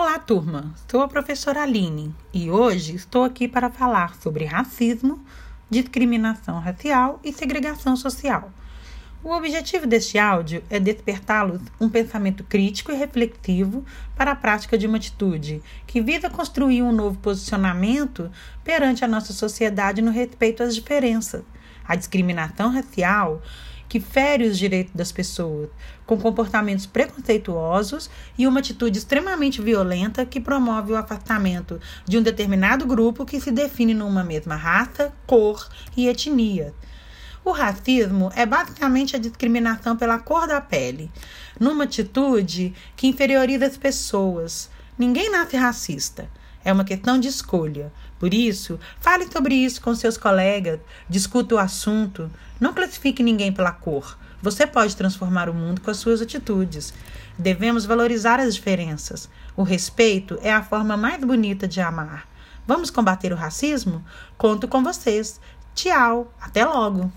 Olá, turma. Sou a professora Aline e hoje estou aqui para falar sobre racismo, discriminação racial e segregação social. O objetivo deste áudio é despertá-los um pensamento crítico e reflexivo para a prática de uma atitude que visa construir um novo posicionamento perante a nossa sociedade no respeito às diferenças. A discriminação racial que fere os direitos das pessoas, com comportamentos preconceituosos e uma atitude extremamente violenta que promove o afastamento de um determinado grupo que se define numa mesma raça, cor e etnia. O racismo é basicamente a discriminação pela cor da pele, numa atitude que inferioriza as pessoas. Ninguém nasce racista. É uma questão de escolha. Por isso, fale sobre isso com seus colegas, discuta o assunto. Não classifique ninguém pela cor. Você pode transformar o mundo com as suas atitudes. Devemos valorizar as diferenças. O respeito é a forma mais bonita de amar. Vamos combater o racismo? Conto com vocês. Tchau, até logo!